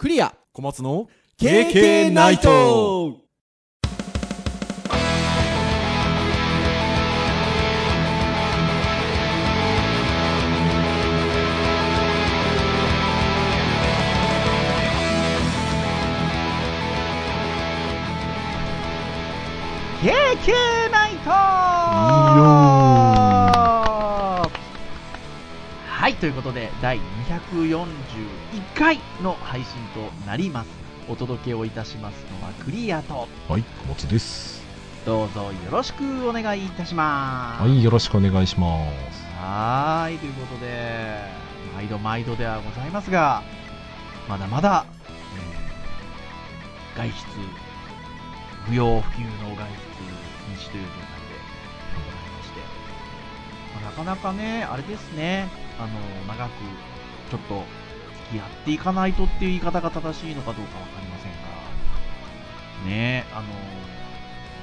クリア。小松の KK ナイト。ケーケーナイトはい、ということで、第241回の配信となります。お届けをいたしますのはクリアと、はい小松ですどうぞよろしくお願いいたします。はいよろしくお願いしますはーい、ということで、毎度毎度ではございますが、まだまだ、えー外出、不要不急の外出禁止という状態でございまして、まあなかなかね、あれですね、あの、長くちょっと付き合っていかないとっていう言い方が正しいのかどうかわかりませんが、ね、あの、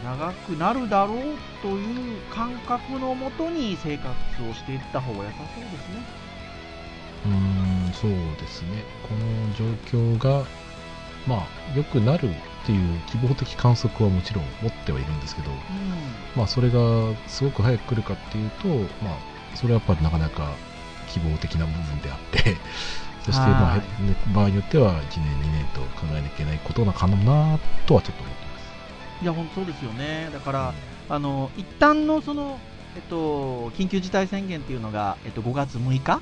長くなるだろうという感覚のもとに生活をしていった方が良さそうですね。うーんそうですね。この状況がまあ良くなるっていう希望的観測はもちろん持ってはいるんですけどまあそれがすごく早く来るかっていうとまあそれはやっぱりなかなか希望的な部分であって そしてまあ、場合によっては1年2年と考えなきゃいけないことなのかなとはちょっと思ってますいや、本当そうですよね。だから、あの、一旦のその、えっと、緊急事態宣言っていうのが、えっと、5月6日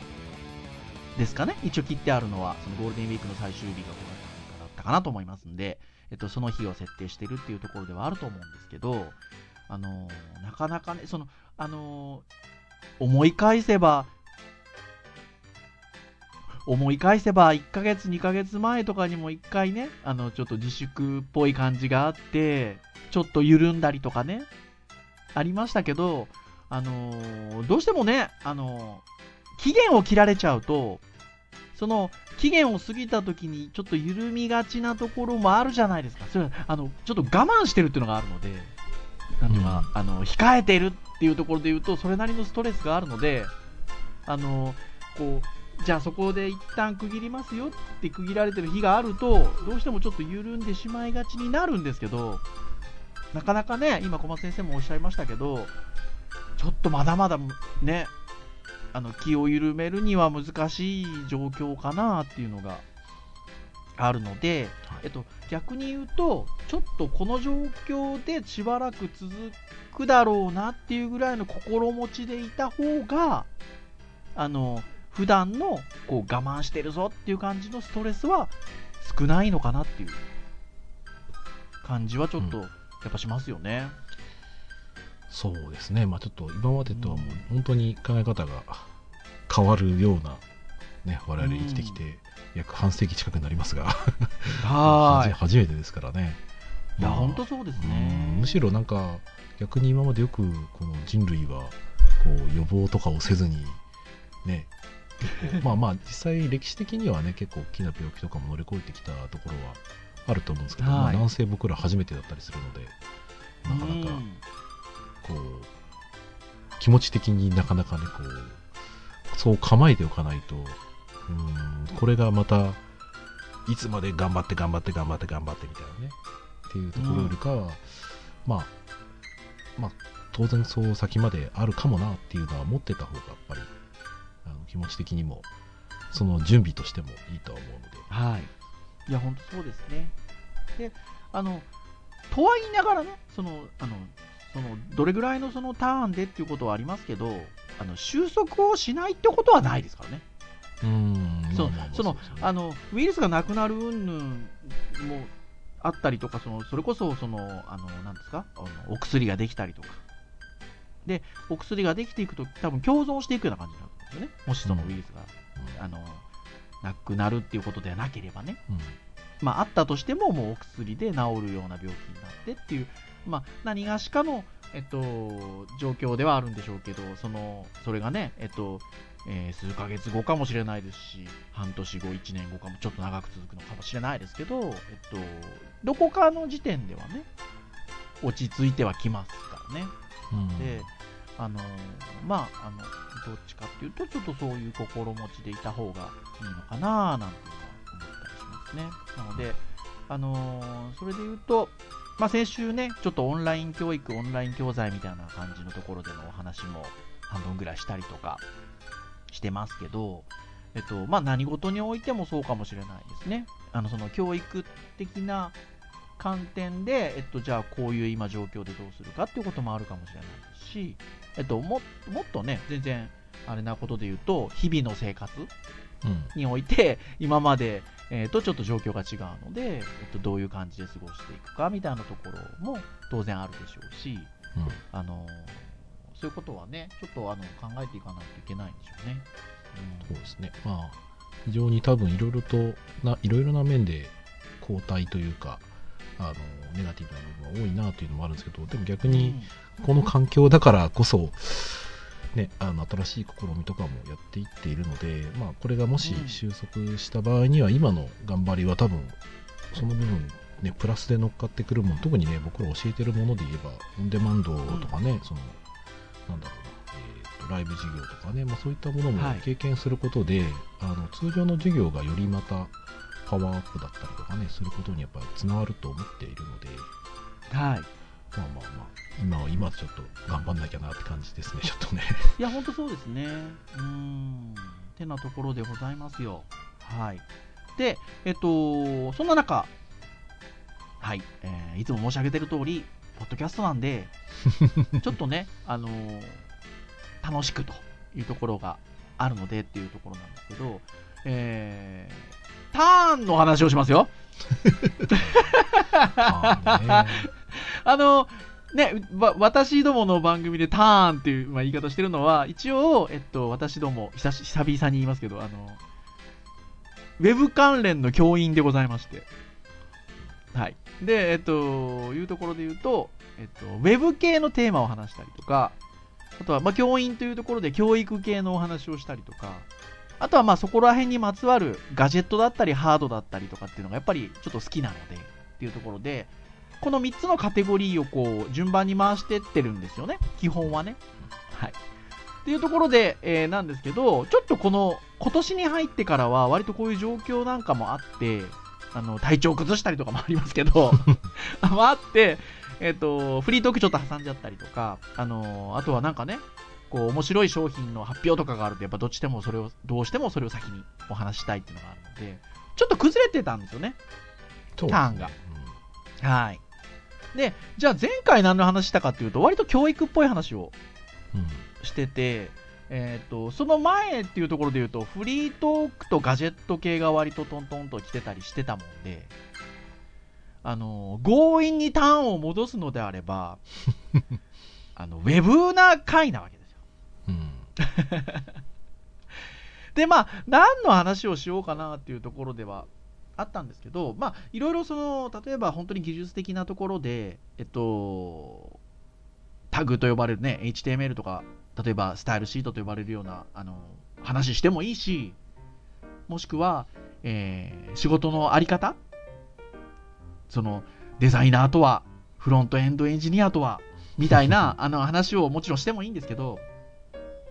ですかね。一応切ってあるのは、そのゴールデンウィークの最終日が5月6日だったかなと思いますんで、えっと、その日を設定してるっていうところではあると思うんですけど、あの、なかなかね、その、あの、思い返せば、思い返せば1ヶ月2ヶ月前とかにも1回ねあのちょっと自粛っぽい感じがあってちょっと緩んだりとかねありましたけどあのーどうしてもねあのー期限を切られちゃうとその期限を過ぎた時にちょっと緩みがちなところもあるじゃないですか。それはあのちょっと我慢してるっていうのがあるのでなんていうか、あの控えてるっていうところで言うとそれなりのストレスがあるのであのこうじゃあそこで一旦区切りますよって区切られてる日があるとどうしてもちょっと緩んでしまいがちになるんですけどなかなかね今小松先生もおっしゃいましたけどちょっとまだまだねあの気を緩めるには難しい状況かなっていうのがあるので、はい。えっと、逆に言うとちょっとこの状況でしばらく続くだろうなっていうぐらいの心持ちでいた方があの普段のこう我慢してるぞっていう感じのストレスは少ないのかなっていう感じはちょっとうんやっぱしますよね。そうですね、まあ、ちょっと今までとはもう本当に考え方が変わるような、ね、我々生きてきて約半世紀近くになりますが、は初 初めてですからね。い。いや、まあ本当そうですうんね。むしろなんか逆に今までよくこの人類はこう予防とかをせずにね まあまあ実際歴史的にはね結構大きな病気とかも乗り越えてきたところはあると思うんですけど、はい。まあ、なんせ僕ら初めてだったりするのでなかなかうん。こう気持ち的になかなかねこうそう構えておかないとうんこれがまたいつまで頑張って頑張って頑張って頑張ってみたいなねっていうところよりかは、まあまあ当然そう先まであるかもなっていうのは持ってた方がやっぱりあの気持ち的にもその準備としてもいいとは思うのではい。いや、本当そうですね。で、あの、とは言いながらね、その、あの、その、どれぐらいのそのターンでっていうことはありますけど、あの、収束をしないってことはないですからね。うんそのあのウイルスがなくなる云々もあったりとかそのそれこそそのあのなんですか？あのお薬ができたりとかでお薬ができていくと多分共存していくような感じになるんですよね。もしそのウイルスが、あのなくなるっていうことではなければね。うん。まああったとしてももうお薬で治るような病気になってっていうまあ何がしかのえっと状況ではあるんでしょうけどそのそれがねえっとえー数ヶ月後かもしれないですし半年後1年後かもちょっと長く続くのかもしれないですけど、えっと、どこかの時点ではね落ち着いてはきますからね。うん。であのまああのどっちかっていうとちょっとそういう心持ちでいた方がいいのかななんていうのは思ったりしますね。なので、あのーそれで言うと、まあ、先週ね、ちょっとオンライン教育、オンライン教材みたいな感じのところでのお話も半分ぐらいしたりとかしてますけど、えっと、まあ、何事においてもそうかもしれないですね。あの、その教育的な観点で、えっと、じゃあこういう今状況でどうするかっていうこともあるかもしれないですし、えっと、ももっとね、全然、あれなことで言うと、日々の生活うん。において、今まで、えーとちょっと状況が違うので、えっと、どういう感じで過ごしていくかみたいなところも当然あるでしょうし、うん。あのーそういうことはね、ちょっとあの考えていかないといけないんでしょうね。そうですね。まあ、非常に多分いろいろとな、いろいろな面で後退というか、あの、ネガティブな部分が多いなというのもあるんですけど、でも逆うんに、この環境だからこそ、ね、あの新しい試みとかもやっていっているので、まあ、これがもしうん。収束した場合には、今の頑張りは多分、その部分、ね、プラスで乗っかってくるもの、特にね、僕ら教えてるもので言えば、オンデマンドとかね、その、なんだろうな、えーとライブ授業とかね、まあ、そういったものもはい。経験することで、あの通常の授業がよりまたパワーアップだったりとかね、することにやっぱりつながると思っているので、はい。まあまあまあ、今は今ちょっと頑張んなきゃなって感じですね、ちょっとね。いや、本当そうですね。うーん。てなところでございますよ。はい。で、えっと、そんな中、はい、えーいつも申し上げてる通り、ポッドキャストなんで、ちょっとね、あのー楽しくというところがあるのでっていうところなんですけど、えーターンの話をしますよ。あー ね、私どもの番組でターンっていう、まあ、言い方してるのは、一応、えっと、私ども、久久々に言いますけど、あの、ウェブ関連の教員でございまして。はい。で、えっと、いうところで言うと、えっと、ウェブ系のテーマを話したりとか、あとは、まあ、教員というところで教育系のお話をしたりとか、あとは、まあ、そこら辺にまつわるガジェットだったり、ハードだったりとかっていうのが、やっぱりちょっと好きなので、っていうところで、この3つのカテゴリーをこう順番に回してってるんですよね、基本はね。はい。っていうところで、えーなんですけど、ちょっとこの今年に入ってからは、割とこういう状況なんかもあって、あの体調崩したりとかもありますけど、あって、えっ、と、フリートークちょっと挟んじゃったりとか、あのあとはなんかね、こう面白い商品の発表とかがあると、やっぱどっちでもそれを、どうしてもそれを先にお話ししたいっていうのがあるので、ちょっと崩れてたんですよね。ターンがはい。で、じゃあ前回何の話したかっていうと、割と教育っぽい話をうんうんしてて、えっ、と、その前っていうところで言うと、フリートークとガジェット系が割とトントンと来てたりしてたもんで、あの、強引にターンを戻すのであれば、あの、ウェブな回なわけですよ。うん で、まあ、何の話をしようかなっていうところではあったんですけど、まあ、いろいろその、例えば本当に技術的なところで、えっと、タグと呼ばれるね、HTML とか、例えばスタイルシートと呼ばれるような、あの、話してもいいし、もしくは、えー仕事のあり方その、デザイナーとは、フロントエンドエンジニアとは、みたいな、あの、話をもちろんしてもいいんですけど、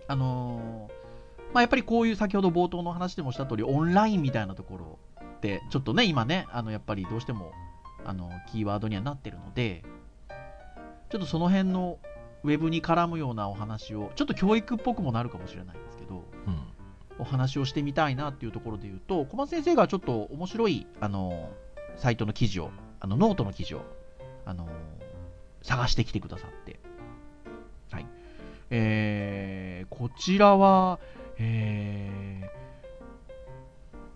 あのーまあ、やっぱりこういう先ほど冒頭の話でもした通り、オンラインみたいなところちょっとね、今ね、あのやっぱりどうしてもあのキーワードにはなってるので、ちょっとその辺のウェブに絡むようなお話を、ちょっと教育っぽくもなるかもしれないんですけど、うん。お話をしてみたいなっていうところで言うと、小松先生がちょっと面白いあのサイトの記事を、あのノートの記事をあの探してきてくださって、はい。えーこちらは、えー、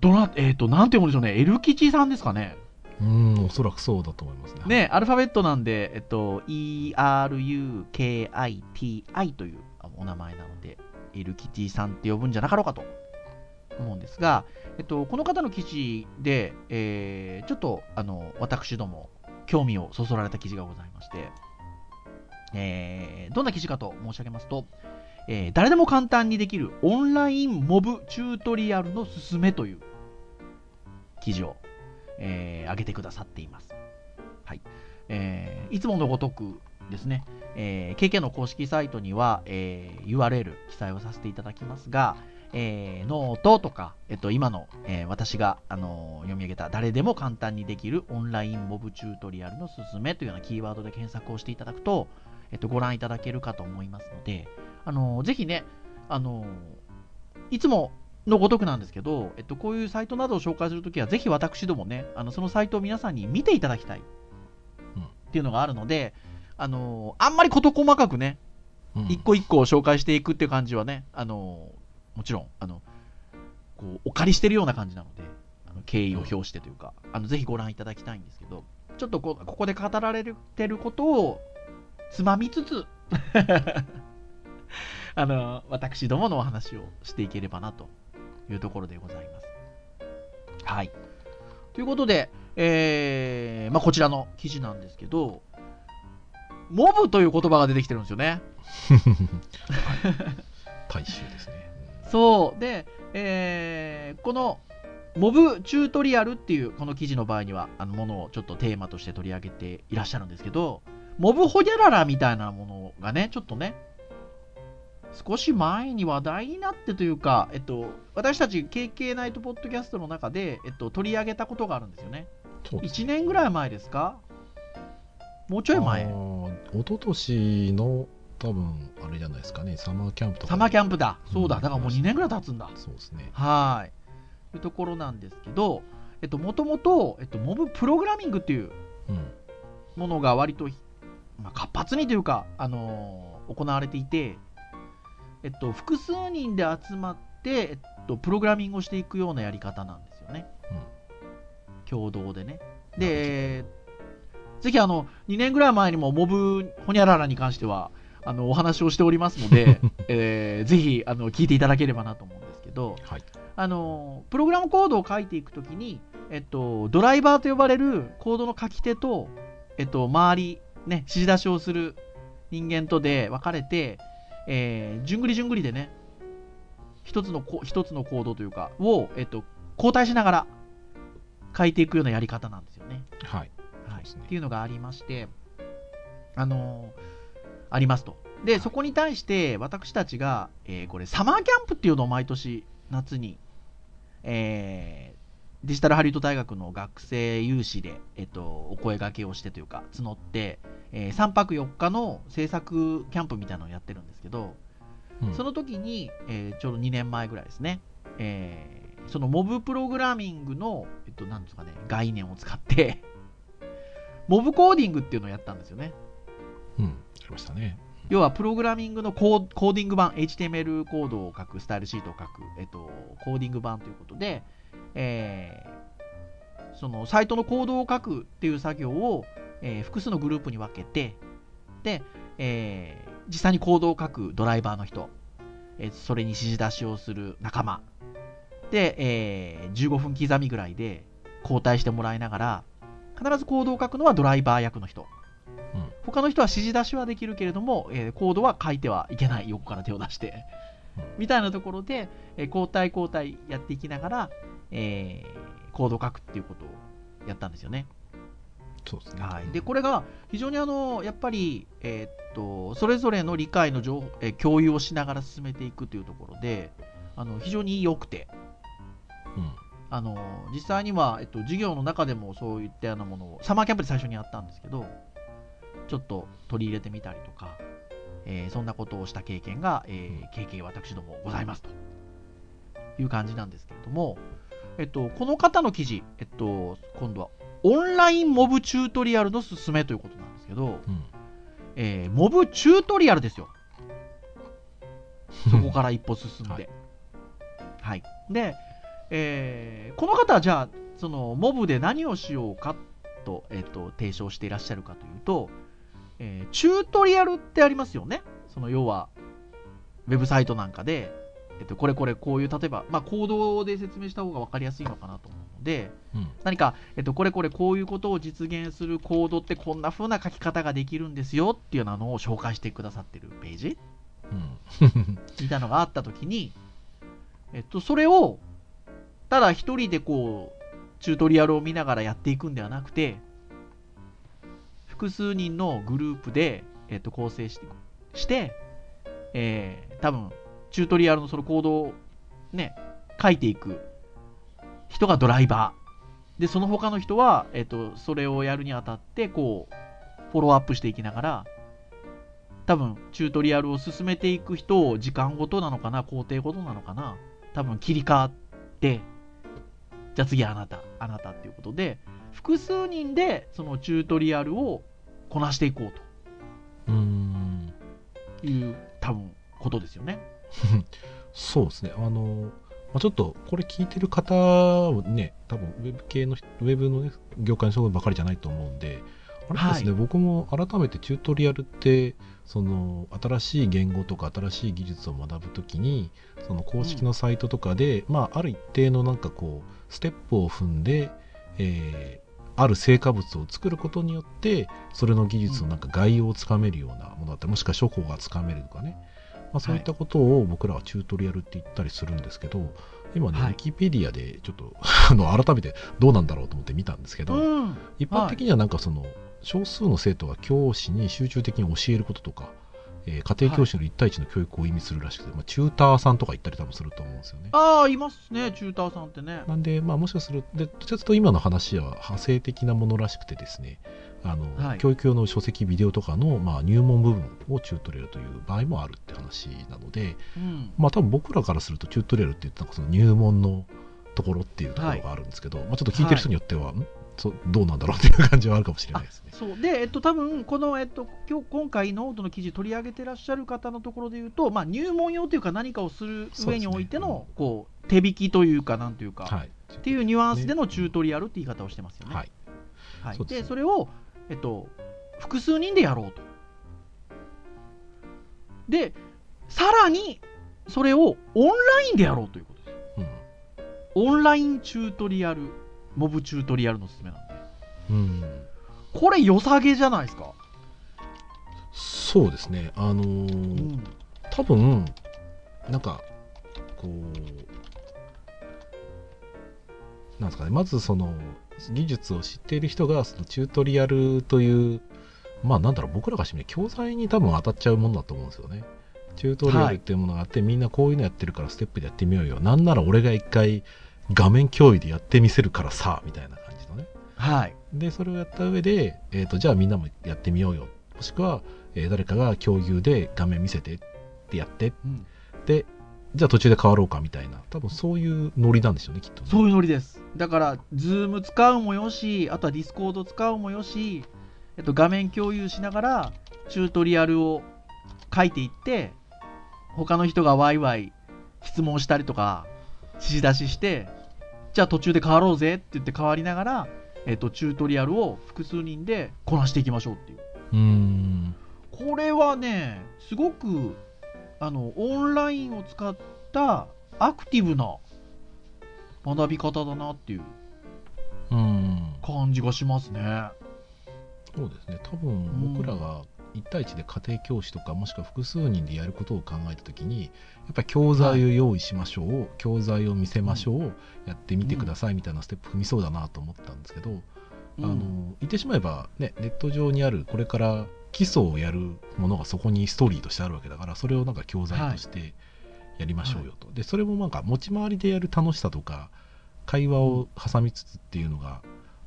どな、えっ、と、なんて読むんでしょうね、エル吉さんですかね。うん、おそらくそうだと思いますね。ね、アルファベットなんで、えっと、ERUKITI というお名前なので、エルキティさんって呼ぶんじゃなかろうかと思うんですが、えっと、この方の記事で、えーちょっと、あの、私ども、興味をそそられた記事がございまして、えーどんな記事かと申し上げますと、えー誰でも簡単にできるオンラインモブチュートリアルのすすめという記事を、えー上げてくださっています。はい。えーいつものごとくですね、えー KK の公式サイトには、えー URL 記載をさせていただきますが、えー、ノートとか、えっと、今の、えー、私が、あのー、読み上げた誰でも簡単にできるオンラインモブチュートリアルのすすめというようなキーワードで検索をしていただくと、えっと、ご覧いただけるかと思いますので、あのー、ぜひね、あのいつものごとくなんですけど、えっと、こういうサイトなどを紹介するときは、ぜひ私どもね、あのそのサイトを皆さんに見ていただきたい。っていうのがあるので、あのあんまり事細かくね、一個一個紹介していくっていう感じはね、あのもちろん、あの、こう、お借りしてるような感じなので、あの敬意を表してというか、あの、ぜひご覧いただきたいんですけど、ちょっとこここで語られてることをつまみつつ あの、私どものお話をしていければなというところでございます。はい。ということで、えー、まあ、こちらの記事なんですけど、モブという言葉が出てきてるんですよね。大衆ですね。そう。で、えー、この、モブチュートリアルっていうこの記事の場合には、あのものをちょっとテーマとして取り上げていらっしゃるんですけど、モブホギャララみたいなものがね、ちょっとね、少し前に話題になってというか、えっと、私たち KK ナイトポッドキャストの中で、えっと、取り上げたことがあるんですよね。ね1年ぐらい前ですか？もうちょい前。一昨年の多分、あれじゃないですかね、サマーキャンプとか。サマーキャンプだ。そうだ。だからもう2年ぐらい経つんだ。そうですね。はい。というところなんですけど、えっと、もともと、えっと、モブプログラミングっていうものが割と、まあ、活発にというか、あのー、行われていて、えっと、複数人で集まって、えっと、プログラミングをしていくようなやり方なんですよね。うん、共同でね。で、ぜひあの、2年ぐらい前にもモブホニャララに関しては、あのお話をしておりますので、えー、ぜひあの聞いていただければなと思うんですけど、はい、あのプログラムコードを書いていくときに、えっと、ドライバーと呼ばれるコードの書き手と、えっと、周り、ね、指示出しをする人間とで分かれて、えー、じゅんぐりじゅんぐりでね、一つの一つのコードというか、を、えっと、交代しながら書いていくようなやり方なんですよね。はい。はい、ね、っていうのがありまして、あのーありますと。で、そこに対して私たちが、えー、これサマーキャンプっていうのを毎年夏に、えー、デジタルハリウッド大学の学生有志で、えっと、お声掛けをしてというか、募って、えー、3泊4日の制作キャンプみたいなのをやってるんですけど、うん、その時に、えー、ちょうど2年前ぐらいですね、えー、そのモブプログラミングの、えっと、なんですかね、概念を使って モブコーディングっていうのをやったんですよね。うん。きましたね。要はプログラミングのコーコーディング版、HTML コードを書く、スタイルシートを書く、えっと、コーディング版ということで、えー、そのサイトのコードを書くっていう作業を、えー、複数のグループに分けて、で、えー、実際にコードを書くドライバーの人、えー、それに指示出しをする仲間、で、えー、15分刻みぐらいで交代してもらいながら、必ずコードを書くのはドライバー役の人。他の人は指示出しはできるけれども、えー、コードは書いてはいけない、横から手を出して。みたいなところで、えー、交代交代やっていきながら、えー、コードを書くっていうことをやったんですよね。そうですね。はい。で、これが非常にあの、やっぱり、えー、っと、それぞれの理解の情報、えー、共有をしながら進めていくというところで、あの、非常に良くて、うん。あの、実際には、えっと、授業の中でもそういったようなものを、サマーキャンプで最初にやったんですけど、ちょっと取り入れてみたりとか、えー、そんなことをした経験が、えー、経験私どもございますという感じなんですけれども、えっと、この方の記事、えっと、今度はオンラインモブチュートリアルのすすめということなんですけど、うん、えー、モブチュートリアルですよ。そこから一歩進んで。はい、はい。で、えー、この方はじゃあ、そのモブで何をしようかと、えっと、提唱していらっしゃるかというと、えー、チュートリアルってありますよね。その要は、ウェブサイトなんかで、えっと、これこれこういう、例えば、まあ、コードで説明した方が分かりやすいのかなと思うので、うん、何か、えっと、これこれこういうことを実現するコードってこんな風な書き方ができるんですよっていうようなのを紹介してくださってるページ、うん、みたいなのがあったときに、えっと、それを、ただ一人でこう、チュートリアルを見ながらやっていくんではなくて、複数人のグループで、えっと、構成して、してえー、多分、チュートリアルのそのコードね、書いていく人がドライバー。で、その他の人は、えっと、それをやるにあたって、こう、フォローアップしていきながら、多分、チュートリアルを進めていく人を時間ごとなのかな、工程ごとなのかな、多分切り替わって、じゃあ次あなた、あなたっていうことで、複数人でそのチュートリアルをこなしていこうと。うん。いう、多分、ことですよね。そうですね。あの、まあ、ちょっとこれ聞いてる方はね、多分ウェブ系の、ウェブの、ね、業界の人ばかりじゃないと思うんで、あれですね、はい、僕も改めてチュートリアルって、その新しい言語とか新しい技術を学ぶときに、その公式のサイトとかで、うん、まあ、ある一定のなんかこう、ステップを踏んで、えー、ある成果物を作ることによって、それの技術のなんか概要をつかめるようなものだったり、もしくは処方がつかめるとかね、まあ、そういったことを僕らはチュートリアルって言ったりするんですけど、今ね、ウィキペディアでちょっと あの改めてどうなんだろうと思って見たんですけど、うん、一般的にはなんかその、少数の生徒が教師に集中的に教えることとか、えー、家庭教師の1対1の教育を意味するらしくて、はい、まあ、チューターさんとか行ったり多分すると思うんですよね。ああ、いますね、チューターさんってね。なんで、まあ、もしかすると、どちらかというと今の話は派生的なものらしくてですね、あの、はい、教育用の書籍、ビデオとかの、まあ、入門部分をチュートリアルという場合もあるって話なので、うん、まあ多分僕らからするとチュートリアルって言ったらその入門のところっていうところがあるんですけど、はい、まあ、ちょっと聞いてる人によっては、はい、そどうなんだろうっていう感じはあるかもしれないですね。そう。で、えっと、多分この、えっと、今日今回ノートの記事取り上げてらっしゃる方のところで言うと、まあ、入門用というか何かをする上においての、ねうん、こう手引きというか、なんというか、はい、っていうニュアンスでのチュートリアルって言い方をしてますよね。はい。はい、で、それを、えっと、複数人でやろうと。で、さらにそれをオンラインでやろうということですうん、オンラインチュートリアル、モブチュートリアルのすすめなんで。うん、これ良さげじゃないですか。そうですね。あのーうん、多分、なんか、こう、なんですかね、まずその、技術を知っている人が、そのチュートリアルというまあなんだろう、僕らがしてみ教材に多分当たっちゃうものだと思うんですよね。チュートリアルっていうものがあって、はい、みんなこういうのやってるからステップでやってみようよ。なんなら俺が一回画面共有でやってみせるからさ、みたいな感じのね。はい。で、それをやった上で、えっ、ー、と、じゃあみんなもやってみようよ。もしくは、えー、誰かが共有で画面見せてってやって、うん、で、じゃあ途中で変わろうかみたいな、多分そういうノリなんでしょうね、きっと、ね、そういうノリです。だから、 Zoom 使うもよし、あとは Discord 使うもよし、えっと、画面共有しながら、チュートリアルを書いていって、他の人がワイワイ質問したりとか、指示出しして、じゃあ途中で変わろうぜって言って変わりながら、えっと、チュートリアルを複数人でこなしていきましょうっていう。うんこれはね、すごく、あの、オンラインを使ったアクティブな学び方だなっていう感じがしますね。そうですね。多分僕らが1対1で家庭教師とかもしくは複数人でやることを考えた時にやっぱり教材を用意しましょう、はい、教材を見せましょう、うん、やってみてくださいみたいなステップ踏みそうだなと思ったんですけど、うん、あの言ってしまえば、ね、ネット上にあるこれから基礎をやるものがそこにストーリーとしてあるわけだからそれをなんか教材としてやりましょうよと、はい、でそれもなんか持ち回りでやる楽しさとか会話を挟みつつっていうのが、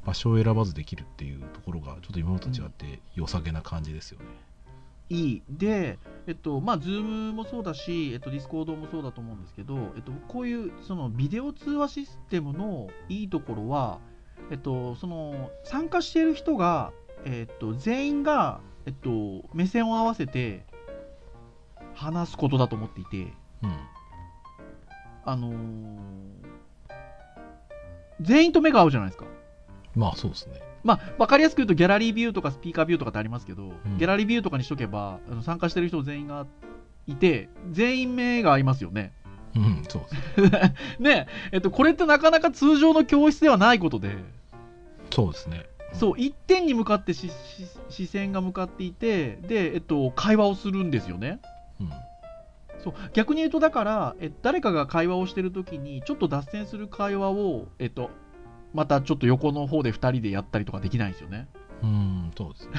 場所を選ばずできるっていうところがちょっと今までと違って良さげな感じですよね。いい。で、えっとまあ、Zoom もそうだし、えっと、Discord もそうだと思うんですけど、えっと、こういうそのビデオ通話システムのいいところは、えっと、その参加している人が、えっと、全員が、えっと、目線を合わせて話すことだと思っていて、うん、あのー、全員と目が合うじゃないですか。まあそうですね。まあ、わかりやすく言うと、ギャラリービューとかスピーカービューとかってありますけど、うん、ギャラリービューとかにしとけば、あの参加してる人全員がいて、全員目が合いますよね。うん、そうですね。えっと、これってなかなか通常の教室ではないことで。そうですね。そう、一点に向かって視線が向かっていて、で、えっと、会話をするんですよね。うん。そう逆に言うと、だからえ、誰かが会話をしてるときに、ちょっと脱線する会話を、えっと、またちょっと横の方で2人でやったりとかできないんですよね。うん、そうですね。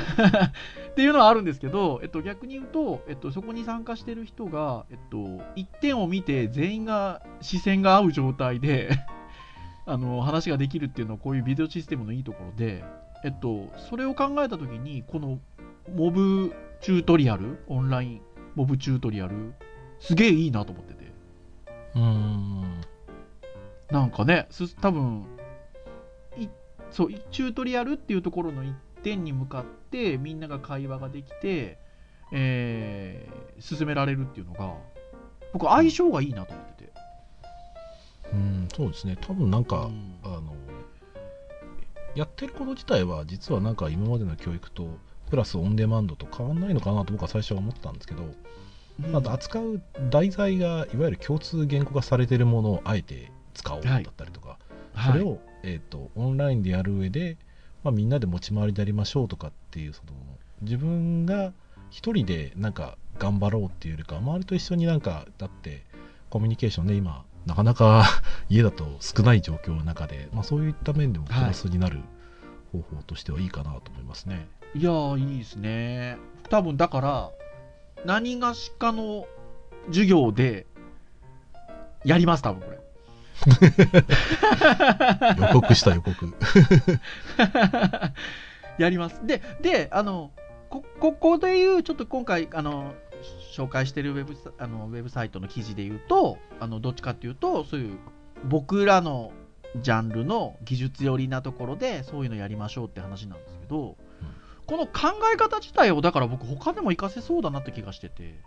っていうのはあるんですけど、えっと、逆に言うと、えっと、そこに参加してる人が、えっと、一点を見て全員が視線が合う状態で あの話ができるっていうのはこういうビデオシステムのいいところで、えっと、それを考えた時にこのモブチュートリアルオンラインモブチュートリアルすげえいいなと思っててうん。なんかねす多分いそうチュートリアルっていうところの一点に向かってみんなが会話ができて、えー進められるっていうのが僕相性がいいなと思ってて、うん、そうですね。多分なんか、うんあの、やってること自体は、実はなんか今までの教育と、プラスオンデマンドと変わんないのかなと僕は最初は思ってたんですけど、まあ、扱う題材がいわゆる共通言語化されているものをあえて使おうだったりとか、はい。それを、えー、とオンラインでやる上で、まあ、みんなで持ち回りでやりましょうとかっていうその自分が一人でなんか頑張ろうっていうよりか周りと一緒になんかだってコミュニケーションね今なかなか 家だと少ない状況の中で、まあ、そういった面でもプラスになる方法としてはいいかなと思いますね。いやーいいですね多分だから何がしかの授業でやります多分これ 予告した予告。やります。で、で、あの、こここで言う、ちょっと今回、あの、紹介してるウェブサあのウェブサイトの記事で言うと、あのどっちかっていうと、そういう僕らのジャンルの技術寄りなところで、そういうのやりましょうって話なんですけど、この考え方自体を、だから僕、他でも活かせそうだなって気がしてて、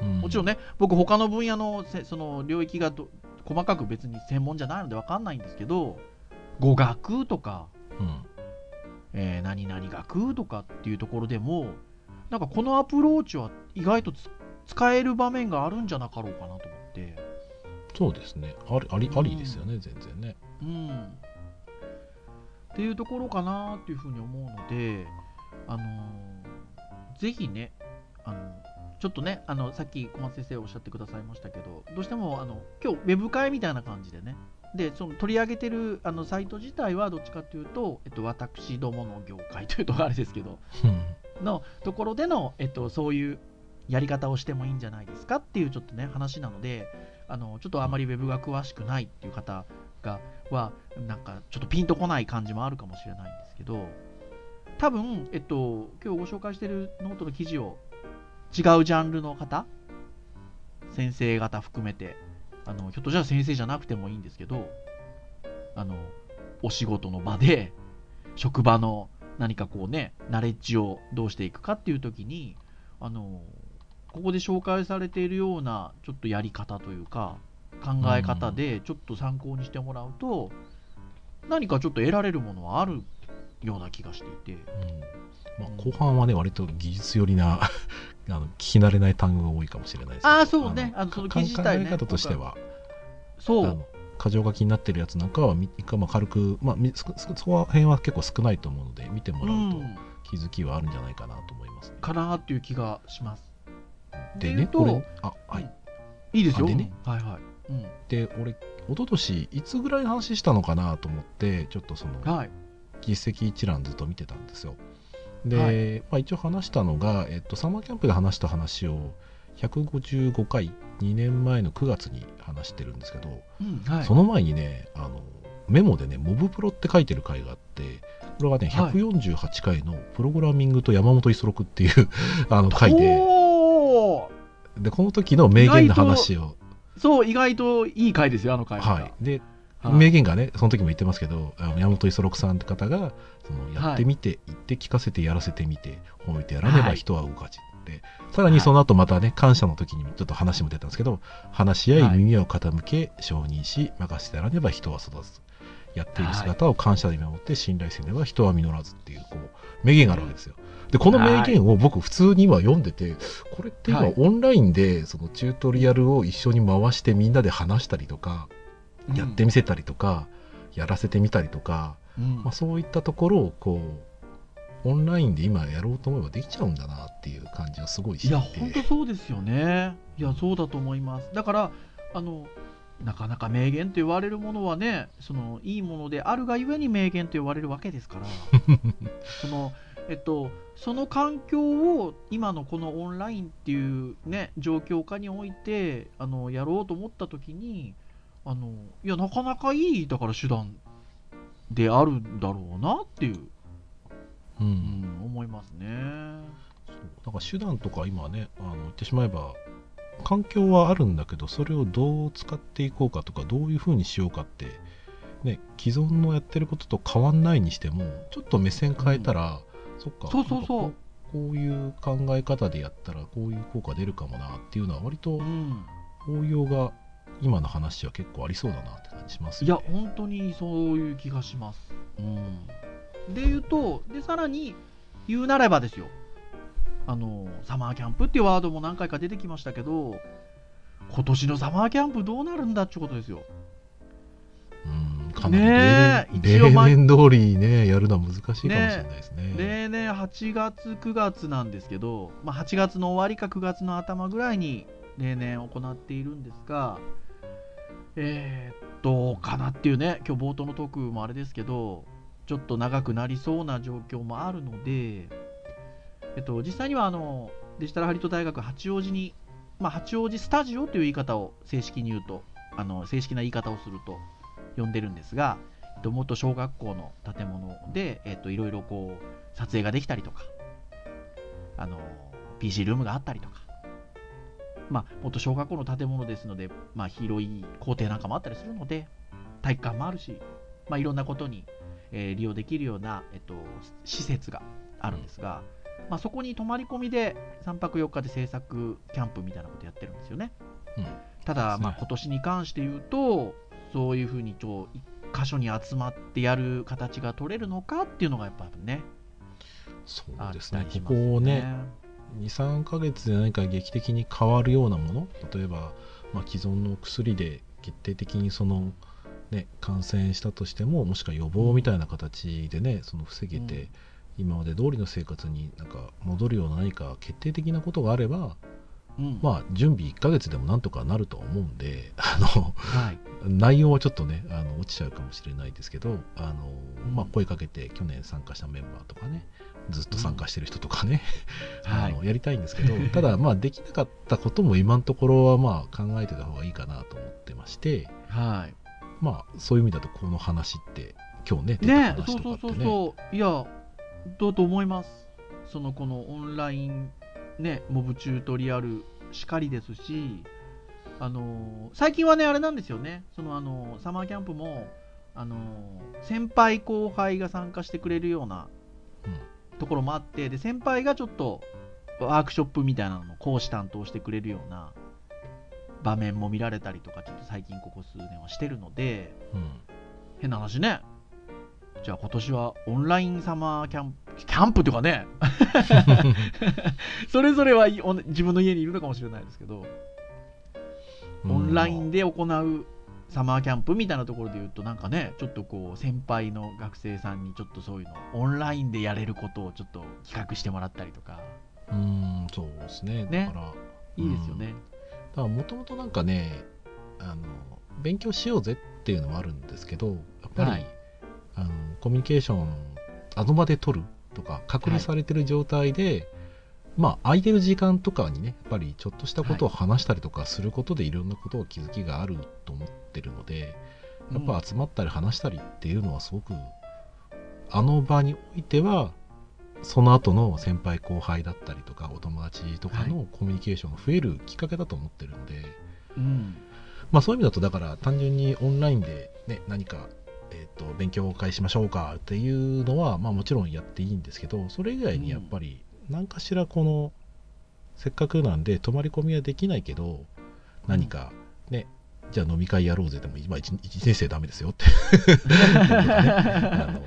もちろんね、ね、僕、他の分野のせその領域がど細かく別に専門じゃないので分かんないんですけど、語学とか、うん。えー何々学とかっていうところでもなんかこのアプローチは意外とつ使える場面があるんじゃなかろうかなと思って。そうですね。ありありありですよね、全然ね。うん。っていうところかなっていうふうに思うのであのーぜひねあのちょっとねあのさっき小松先生おっしゃってくださいましたけどどうしてもあの今日ウェブ会みたいな感じでね。でその取り上げてるあのサイト自体はどっちかというと、えっと、私どもの業界というとあれですけど。うんのところでの、えっと、そういうやり方をしてもいいんじゃないですかっていうちょっとね話なのであのちょっとあまりウェブが詳しくないっていう方がはなんかちょっとピンとこない感じもあるかもしれないんですけど多分、えっと、今日ご紹介してるノートの記事を違うジャンルの方先生方含めてあのひょっとしたら先生じゃなくてもいいんですけどあのお仕事の場で職場の何かこうねナレッジをどうしていくかっていう時にあのここで紹介されているようなちょっとやり方というか考え方でちょっと参考にしてもらうと何かちょっと得られるものはあるような気がしていて。まあ、後半はね割と技術寄りな あの聞き慣れない単語が多いかもしれないですけどあーそうね。あのその記事自体ね。考え方としては。そう箇条書きになってるやつなんかはみまあ、軽く、まあ、みそこら辺は結構少ないと思うので見てもうらうとん。気づきはあるんじゃないかなと思います、ね。かなっていう気がします。でねこれあはい、うん。いいですよ。あでね。はいはい、うん。で俺一昨年いつぐらいの話したのかなと思ってちょっとそのはい。実績一覧ずっと見てたんですよ。で、はい。まあ、一応話したのが、えっと、サマーキャンプで話した話を155回2年前の9月に話してるんですけど、うんはい。その前にねあのメモでね「モブプロ」って書いてる回があってこれはねはい。148回の「プログラミングと山本五十六」っていう あの回で。でこの時の名言の話を、そう意外といい回ですよあの回は。い、ではい。名言がねその時も言ってますけど山本五十六さんって方がそのやってみて、言って聞かせてやらせてみて褒めてやらねば人は動かじでさらにその後またね感謝の時にちょっと話も出たんですけど話し合いはい。耳を傾け承認し任せてやらねば人は育つ。やっている姿を感謝で見守って信頼せねば人は実らずっていうこう名言があるわけですよ。でこの名言を僕普通に今読んでてこれって今はい。オンラインでそのチュートリアルを一緒に回してみんなで話したりとかやってみせたりとか、やらせてみたりとか、うん。まあ、そういったところをこうオンラインで今やろうと思えばできちゃうんだなっていう感じはすごいしていて。いや本当そうですよね。いやそうだと思います。だからあのなかなか名言と言われるものはねそのいいものであるがゆえに名言と言われるわけですから。そのえっと、その環境を今のこのオンラインっていうね状況下においてあのやろうと思った時にあのいやなかなかいいだから手段であるんだろうなっていう、うん。うん、思いますね。そう。だから手段とか今ねあの言ってしまえば環境はあるんだけどそれをどう使っていこうかとかどういうふうにしようかって、ね、既存のやってることと変わんないにしてもちょっと目線変えたら、そっかそうそうそう。ここういう考え方でやったらこういう効果出るかもなっていうのは割とうん、応用が今の話は結構ありそうだなって感じしますいや。本当にそういう気がします。うん、で言うとでさらに言うならばですよあのサマーキャンプっていうワードも何回か出てきましたけど今年のサマーキャンプどうなるんだってことですよ。うんかなりね一例年通りねやるのは難しいかもしれないですね。例年8月9月なんですけど、まあ、8月の終わりか9月の頭ぐらいに例年行っているんですがえーっとかなっていうね今日冒頭のトークもあれですけどちょっと長くなりそうな状況もあるので、えっと、実際にはあのデジタルハリウッド大学八王子に、まあ、八王子スタジオという言い方を正式に言うとあの正式な言い方をすると呼んでるんですが、えっと、元小学校の建物で、えっと、いろいろこう撮影ができたりとかあの PC ルームがあったりとか、まあ、元小学校の建物ですので、まあ、広い校庭なんかもあったりするので体育館もあるし、まあ、いろんなことに、えー利用できるような、えっと、施設があるんですが、まあ、そこに泊まり込みで3泊4日で制作キャンプみたいなことやってるんですよね。うん。ただ、まあ、今年に関して言うとそういうふうにちょ一箇所に集まってやる形が取れるのかっていうのがやっぱねそうですね。あったりしここをね23ヶ月で何か劇的に変わるようなもの例えば、まあ、既存の薬で決定的にその、ね、感染したとしてももしくは予防みたいな形でねその防げて、うん今まで通りの生活になんか戻るような何か決定的なことがあれば、うん。まあ、準備1ヶ月でもなんとかなるとは思うんであのはい。内容はちょっとねあの落ちちゃうかもしれないですけどあの、うん。まあ、声かけて去年参加したメンバーとかねずっと参加してる人とかね、はいあのやりたいんですけど ただまあできなかったことも今のところはまあ考えてた方がいいかなと思ってましてはいまあそういう意味だとこの話って今日ね出たね。話そうそうそうとかってねそう。いやどうと思います。そのこのオンラインねモブチュートリアルしかりですしあの最近はねあれなんですよね。そのあのサマーキャンプもあの先輩後輩が参加してくれるようなところもあってで先輩がちょっとワークショップみたいなのを講師担当してくれるような場面も見られたりとかちょっと最近ここ数年はしてるのでうん。変な話ね。じゃあ今年はオンラインサマーキャンプ、キャンプというかね、それぞれは自分の家にいるのかもしれないですけど、うん。オンラインで行うサマーキャンプみたいなところで言うと、なんかね、ちょっとこう、先輩の学生さんにちょっとそういうの、オンラインでやれることをちょっと企画してもらったりとか、うんそうですね。ね。だからいいですよね。だからもともとなんかねあの勉強しようぜっていうのもあるんですけどやっぱり、はい。あのコミュニケーションあの場で取るとか隔離されてる状態で、まあ空いてる時間とかにねやっぱりちょっとしたことを話したりとかすることでいろんなことを気づきがあると思ってるので、やっぱ集まったり話したりっていうのはすごくあの場においてはその後の先輩後輩だったりとかお友達とかのコミュニケーションが増えるきっかけだと思ってるので、うん。まあそういう意味だとだから単純にオンラインで、ね、何か、えー、と勉強会しましょうかっていうのは、まあ、もちろんやっていいんですけどそれ以外にやっぱり何かしらこのせっかくなんで泊まり込みはできないけど何かね、じゃあ飲み会やろうぜでも今 1, 年生ダメですよって。あの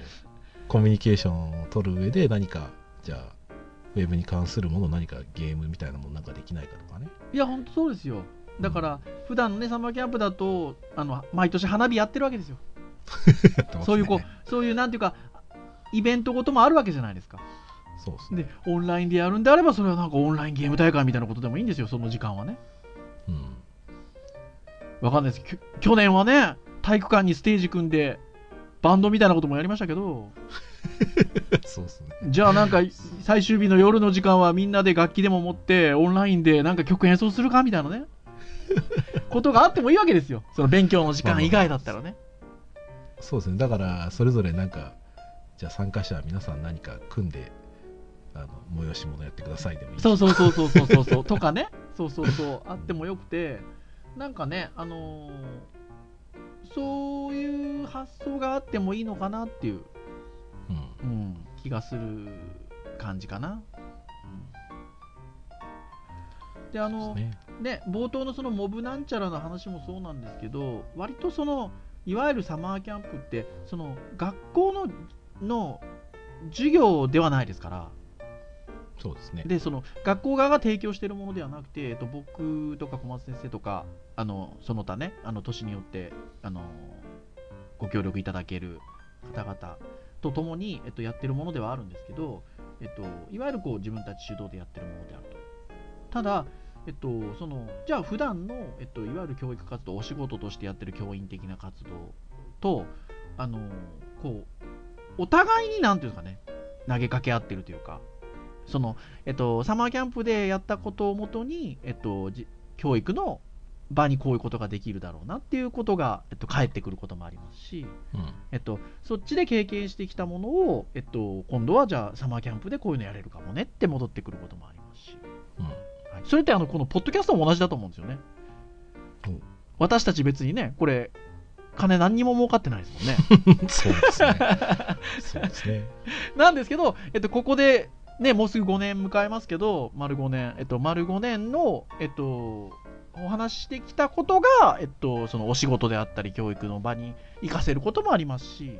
コミュニケーションを取る上で何かじゃあウェブに関するもの何かゲームみたいなものなんかできないかとかねいや、本当そうですよ。だから、普段のね、サマーキャンプだと、あの、毎年花火やってるわけですよ。ねそういうこう、そういうなんていうか、イベントごともあるわけじゃないですか。そうですねで、オンラインでやるんであれば、それはなんかオンラインゲーム大会みたいなことでもいいんですよ、その時間はね。うんわかんないです。去年はね、体育館にステージ組んで、バンドみたいなこともやりましたけど、そうですね。じゃあなんか最終日の夜の時間はみんなで楽器でも持ってオンラインでなんか曲演奏するかみたいなね。ことがあってもいいわけですよ。その勉強の時間以外だったらね。そうですね。だから、それぞれなんか、じゃあ参加者は皆さん何か組んで、あの、催し物やってくださいでもいいし。そうそうそうそうそうそうそう。とかね。そうそうそう。あってもよくて。なんかねあのーそういう発想があってもいいのかなっていう、うん。うん、気がする感じかな、うんであの。ね、冒頭のそのモブなんちゃらの話もそうなんですけど割とそのいわゆるサマーキャンプってその学校のの授業ではないですからそうですね。でその学校側が提供しているものではなくて、えっと、僕とか小松先生とかあのその他ねあの年によってあのご協力いただける方々と共に、えっと、やってるものではあるんですけど、えっと、いわゆるこう自分たち主導でやってるものであると。ただ、えっと、そのじゃあ普段の、えっと、いわゆる教育活動お仕事としてやってる教員的な活動とあのこうお互いになんていうんですかね投げかけ合ってるというかその、えっと、サマーキャンプでやったことをもとに、えっと、じ教育の場にこういうことができるだろうなっていうことが、えっと、返ってくることもありますし、うん。えっと、そっちで経験してきたものを、えっと、今度はじゃあサマーキャンプでこういうのやれるかもねって戻ってくることもありますし、うん。はい、それってあのこのポッドキャストも同じだと思うんですよねお私たち別にねこれ金何にも儲かってないですもんね そうですね。そうですね。なんですけど、えっと、ここで、ね、もうすぐ5年迎えますけど、丸5年、えっと、丸5年の、えっと、お話ししてきたことが、えっと、そのお仕事であったり、教育の場に活かせることもありますし、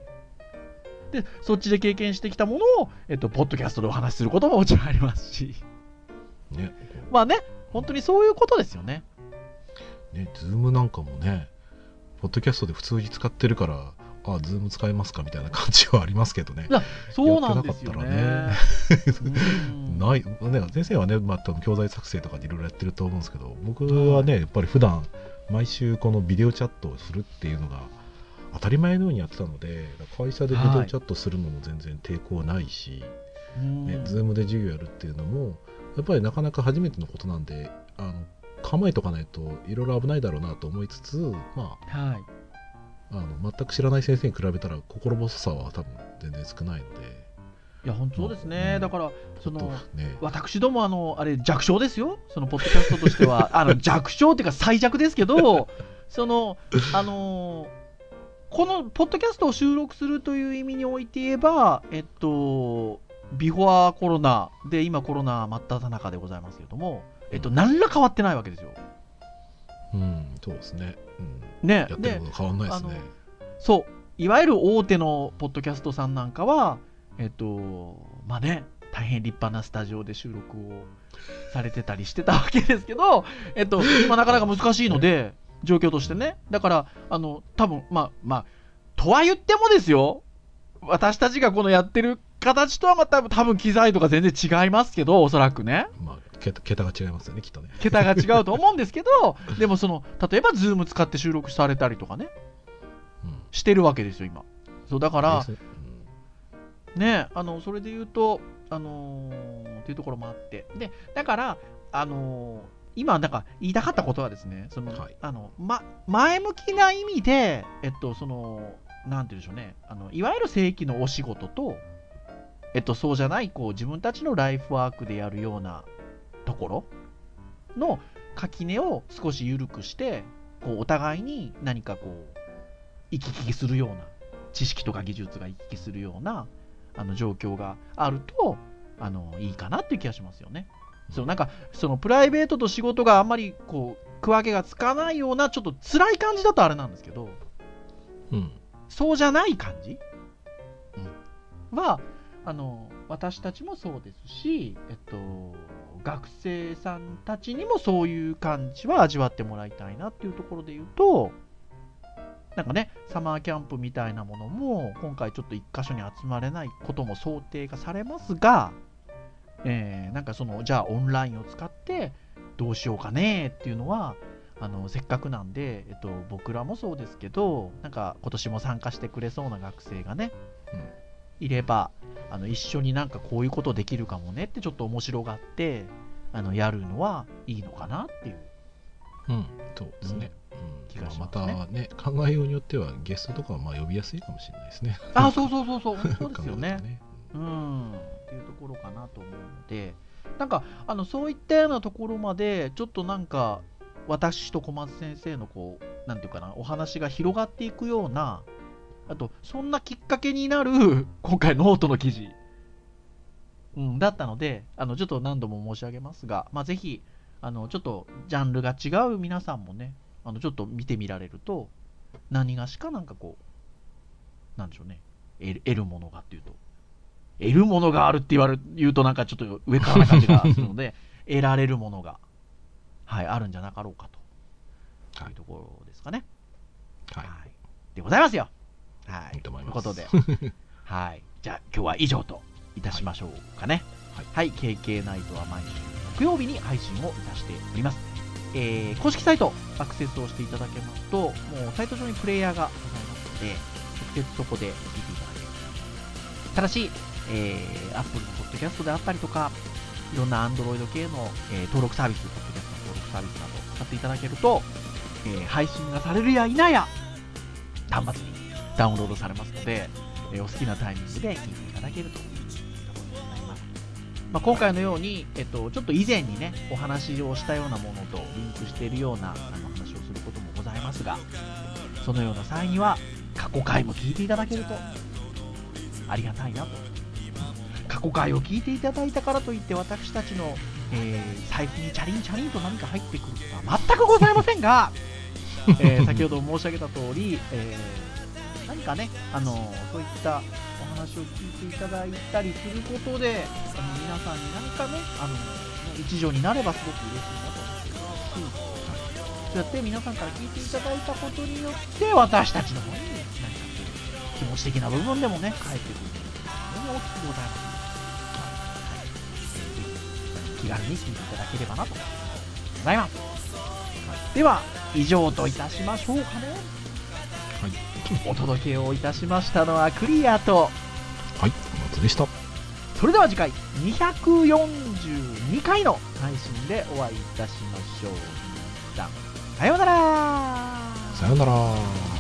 で、そっちで経験してきたものを、えっと、ポッドキャストでお話しすることももちろんありますし、ね。まあね、本当にそういうことですよね。ね、ズームなんかもね、ポッドキャストで普通に使ってるから、あ、ズーム使えますかみたいな感じはありますけどね。そうなんですよやってねなか。うん。ない、ね、先生はね、まあ、多分教材作成とかでいろいろやってると思うんですけど、僕はね、やっぱり普段毎週このビデオチャットをするっていうのが当たり前のようにやってたので、会社でビデオチャットするのも全然抵抗ないし、うん。ね、ズームで授業やるっていうのも、やっぱりなかなか初めてのことなんで、あの構えとかないといろいろ危ないだろうなと思いつつ、まはい。あ、あの全く知らない先生に比べたら心細さは多分全然少ないので、いや、本当そうですね。うんだから、その、ね、私どもあのあれ弱小ですよ。そのポッドキャストとしては。あの弱小っていうか最弱ですけどそのあのこのポッドキャストを収録するという意味において言えばえっとビフォアコロナで今コロナ真っ只中でございますけれどもえっと何ら変わってないわけですようん、そうですね。うん。ね。やってるでこと変わんないですね。そう。いわゆる大手のポッドキャストさんなんかはえっとまあね大変立派なスタジオで収録をされてたりしてたわけですけど、えっと、今なかなか難しいので 状況としてね。だからあの多分まあまあとは言ってもですよ。私たちがこのやってる形とはまた多分機材とか全然違いますけどおそらくね。まあ、桁桁が違いますよね、きっとね。桁が違うと思うんですけど でもその例えば Zoom 使って収録されたりとかね。うん。してるわけですよ今。そうだからですね。ねあのそれで言うと、あのーっていうところもあって。でだから、あのー今なんか言いたかったことはですねその、はい。あのま、前向きな意味で、えっと、そのなんて言うんでしょうね。あのいわゆる正規のお仕事と、えっと、そうじゃないこう自分たちのライフワークでやるようなところの垣根を少し緩くしてこうお互いに何かこう行き来するような知識とか技術が行き来するようなあの状況があるとあのいいかなっていう気がしますよね。そうなんかそのプライベートと仕事があんまりこう区分けがつかないようなちょっと辛い感じだとあれなんですけどうん。そうじゃない感じ、うん、はあの私たちもそうですし、えっと、学生さんたちにもそういう感じは味わってもらいたいなっていうところで言うとなんかねサマーキャンプみたいなものも今回ちょっと一箇所に集まれないことも想定がされますが、えーなんかそのじゃあオンラインを使ってどうしようかねっていうのはあのせっかくなんで、えっと、僕らもそうですけどなんか今年も参加してくれそうな学生がね、うん。いればあの一緒になんかこういうことできるかもねってちょっと面白がってあのやるのはいいのかなっていう。うん、そうですね。うん。気がしまますねたね、考えようによってはゲストとかはまあ呼びやすいかもしれないですね。あそうそうそうそう。そうですよね。ね。うん。っていうところかなと思うので。なんかあのそういったようなところまでちょっとなんか私と小松先生のこうなんていうかなお話が広がっていくようなあとそんなきっかけになる 今回ノートの記事、うん、だったのであのちょっと何度も申し上げますが、まあ、ぜひあのちょっとジャンルが違う皆さんもねあのちょっと見てみられると何がしかなんかこうなんでしょうね得るものがっていうと得るものがあるって言われ言うとなんかちょっと上からな感じがするので 得られるものが、はい、あるんじゃなかろうかというところですかね。はい。はい、でございますよ。はい。いいと思いというますことで、はい。じゃあ今日は以上といたしましょうかね。はいはい。KK ナイトは毎週木曜日に配信をいたしております。えー公式サイトアクセスをしていただけますと、もうサイト上にプレイヤーがございますので、直接そこで聞いていただける。ただし、えー、Apple のポッドキャストであったりとか、いろんな Android 系の、えー登録サービス、ポッドキャストの登録サービスなどを使っていただけると、えー配信がされるや否や、端末にダウンロードされますので、えお好きなタイミングで聞いていただけるというところになります。まあ、今回のように、えっと、ちょっと以前にね、お話をしたようなものとリンクしているようなあの話をすることもございますが、そのような際には、過去回も聞いていただけると、ありがたいなと。過去回を聞いていただいたからといって、私たちの、えー財布にチャリンチャリンと何か入ってくることは全くございませんが、えー先ほど申し上げた通り、えー何かね、あのそういったお話を聞いていただいたりすることで、あの皆さんに何かね、あの一助になればすごく嬉しいなと思ってますし、そうやって皆さんから聞いていただいたことによって、私たちの方に何かこう気持ち的な部分でもね、返ってくるのが大きくございますので、ぜひ気軽に聞いていただければなと思いございます。では、以上といたしましょうかね。はい。お届けをいたしましたのはクリアと、はい。お松でした。それでは次回242回の配信でお会いいたしましょう。皆さん、さようならさようなら。